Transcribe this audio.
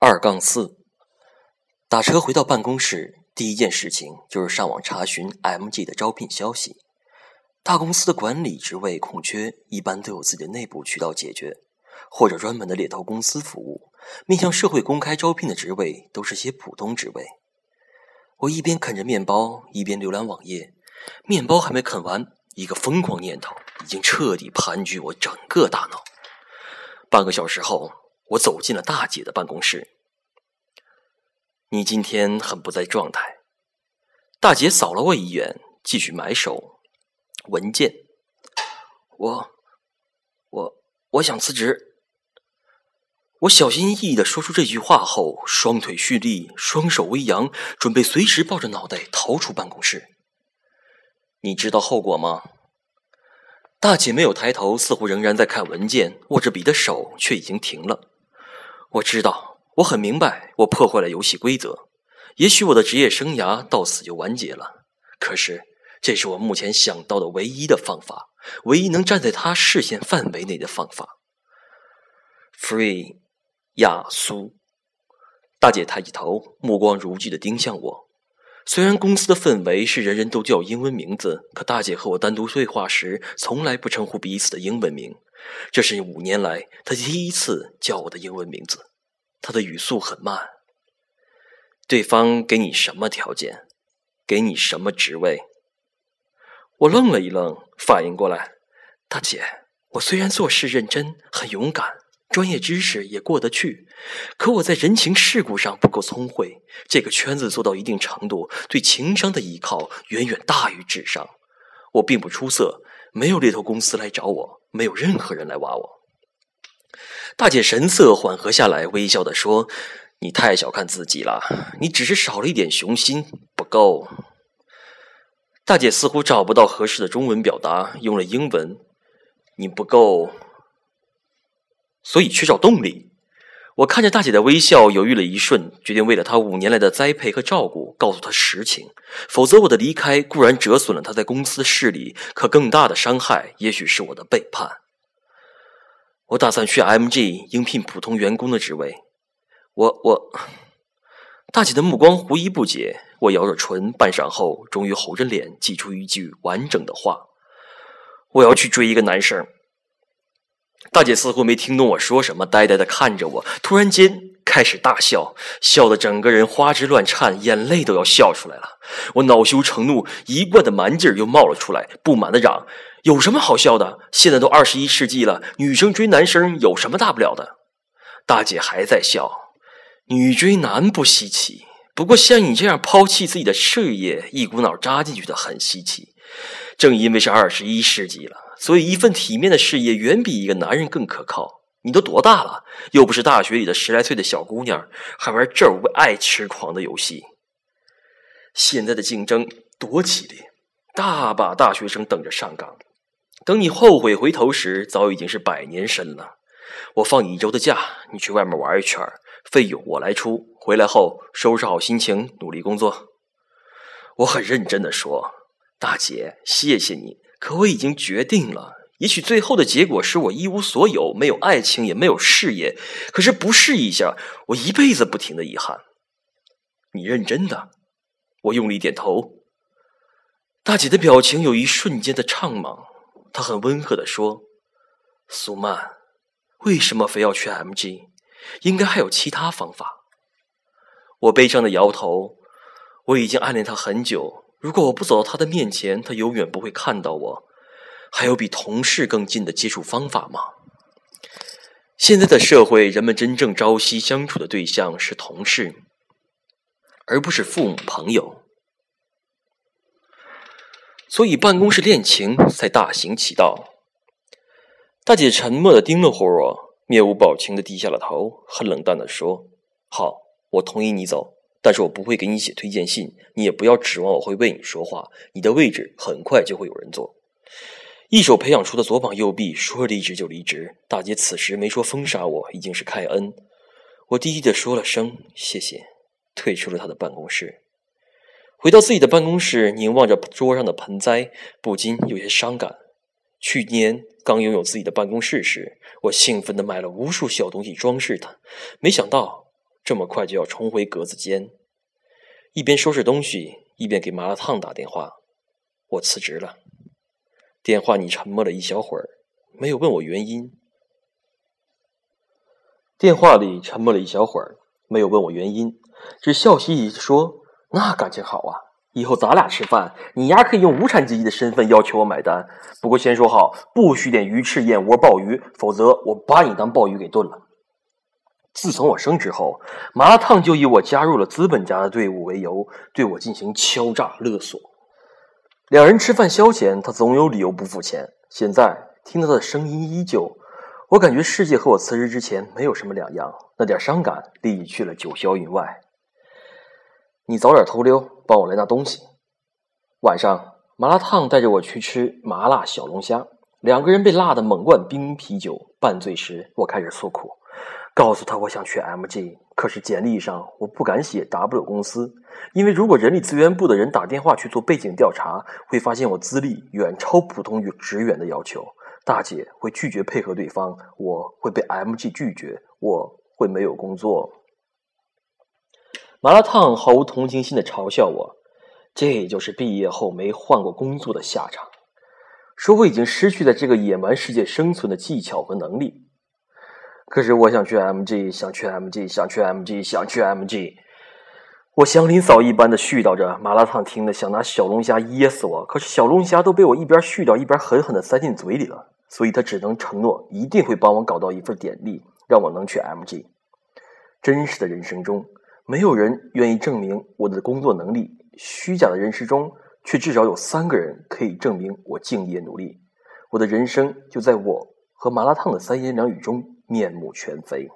二杠四，打车回到办公室，第一件事情就是上网查询 MG 的招聘消息。大公司的管理职位空缺，一般都有自己的内部渠道解决，或者专门的猎头公司服务。面向社会公开招聘的职位，都是些普通职位。我一边啃着面包，一边浏览网页。面包还没啃完，一个疯狂念头已经彻底盘踞我整个大脑。半个小时后，我走进了大姐的办公室。你今天很不在状态。大姐扫了我一眼，继续埋首文件。我，我，我想辞职。我小心翼翼的说出这句话后，双腿蓄力，双手微扬，准备随时抱着脑袋逃出办公室。你知道后果吗？大姐没有抬头，似乎仍然在看文件，握着笔的手却已经停了。我知道，我很明白，我破坏了游戏规则。也许我的职业生涯到此就完结了。可是，这是我目前想到的唯一的方法，唯一能站在他视线范围内的方法。Free。亚苏，大姐抬起头，目光如炬的盯向我。虽然公司的氛围是人人都叫英文名字，可大姐和我单独对话时，从来不称呼彼此的英文名。这是五年来她第一次叫我的英文名字。她的语速很慢。对方给你什么条件？给你什么职位？我愣了一愣，反应过来，大姐，我虽然做事认真，很勇敢。专业知识也过得去，可我在人情世故上不够聪慧。这个圈子做到一定程度，对情商的依靠远远大于智商。我并不出色，没有猎头公司来找我，没有任何人来挖我。大姐神色缓和下来，微笑的说：“你太小看自己了，你只是少了一点雄心，不够。”大姐似乎找不到合适的中文表达，用了英文：“你不够。”所以缺少动力。我看着大姐的微笑，犹豫了一瞬，决定为了她五年来的栽培和照顾，告诉她实情。否则，我的离开固然折损了她在公司的势力，可更大的伤害，也许是我的背叛。我打算去 MG 应聘普通员工的职位。我我，大姐的目光狐疑不解。我咬着唇，半晌后，终于红着脸挤出一句完整的话：“我要去追一个男生。”大姐似乎没听懂我说什么，呆呆的看着我，突然间开始大笑，笑得整个人花枝乱颤，眼泪都要笑出来了。我恼羞成怒，一贯的蛮劲儿又冒了出来，不满的嚷：“有什么好笑的？现在都二十一世纪了，女生追男生有什么大不了的？”大姐还在笑：“女追男不稀奇，不过像你这样抛弃自己的事业，一股脑扎进去的很稀奇。正因为是二十一世纪了。”所以，一份体面的事业远比一个男人更可靠。你都多大了？又不是大学里的十来岁的小姑娘，还玩这为爱痴狂的游戏。现在的竞争多激烈，大把大学生等着上岗。等你后悔回头时，早已经是百年身了。我放你一周的假，你去外面玩一圈，费用我来出。回来后收拾好心情，努力工作。我很认真的说，大姐，谢谢你。可我已经决定了，也许最后的结果是我一无所有，没有爱情，也没有事业。可是不试一下，我一辈子不停的遗憾。你认真的？我用力点头。大姐的表情有一瞬间的怅惘，她很温和的说：“苏曼，为什么非要去 MG？应该还有其他方法。”我悲伤的摇头。我已经暗恋他很久。如果我不走到他的面前，他永远不会看到我。还有比同事更近的接触方法吗？现在的社会，人们真正朝夕相处的对象是同事，而不是父母朋友。所以，办公室恋情才大行其道。大姐沉默的盯了会儿我，面无表情的低下了头，很冷淡的说：“好，我同意你走。”但是我不会给你写推荐信，你也不要指望我会为你说话。你的位置很快就会有人坐。一手培养出的左膀右臂，说离职就离职。大姐此时没说封杀我，已经是开恩。我低低的说了声谢谢，退出了他的办公室。回到自己的办公室，凝望着桌上的盆栽，不禁有些伤感。去年刚拥有自己的办公室时，我兴奋的买了无数小东西装饰它，没想到。这么快就要重回格子间，一边收拾东西，一边给麻辣烫打电话。我辞职了。电话里沉默了一小会儿，没有问我原因。电话里沉默了一小会儿，没有问我原因，只笑嘻嘻地说：“那感情好啊，以后咱俩吃饭，你丫可以用无产阶级的身份要求我买单。不过先说好，不许点鱼翅、燕窝、鲍鱼，否则我把你当鲍鱼给炖了。”自从我升职后，麻辣烫就以我加入了资本家的队伍为由，对我进行敲诈勒索。两人吃饭消遣，他总有理由不付钱。现在听到他的声音依旧，我感觉世界和我辞职之前没有什么两样。那点伤感立即去了九霄云外。你早点偷溜，帮我来拿东西。晚上，麻辣烫带着我去吃麻辣小龙虾，两个人被辣的猛灌冰啤酒，半醉时，我开始诉苦。告诉他我想去 MG，可是简历上我不敢写 W 公司，因为如果人力资源部的人打电话去做背景调查，会发现我资历远超普通与职员的要求，大姐会拒绝配合对方，我会被 MG 拒绝，我会没有工作。麻辣烫毫无同情心的嘲笑我，这就是毕业后没换过工作的下场，说我已经失去在这个野蛮世界生存的技巧和能力。可是我想去 MG，想去 MG，想去 MG，想去 MG。我祥林嫂一般的絮叨着，麻辣烫听的想拿小龙虾噎死我。可是小龙虾都被我一边絮叨一边狠狠的塞进嘴里了，所以他只能承诺一定会帮我搞到一份简历，让我能去 MG。真实的人生中，没有人愿意证明我的工作能力；虚假的人生中，却至少有三个人可以证明我敬业努力。我的人生就在我和麻辣烫的三言两语中。面目全非。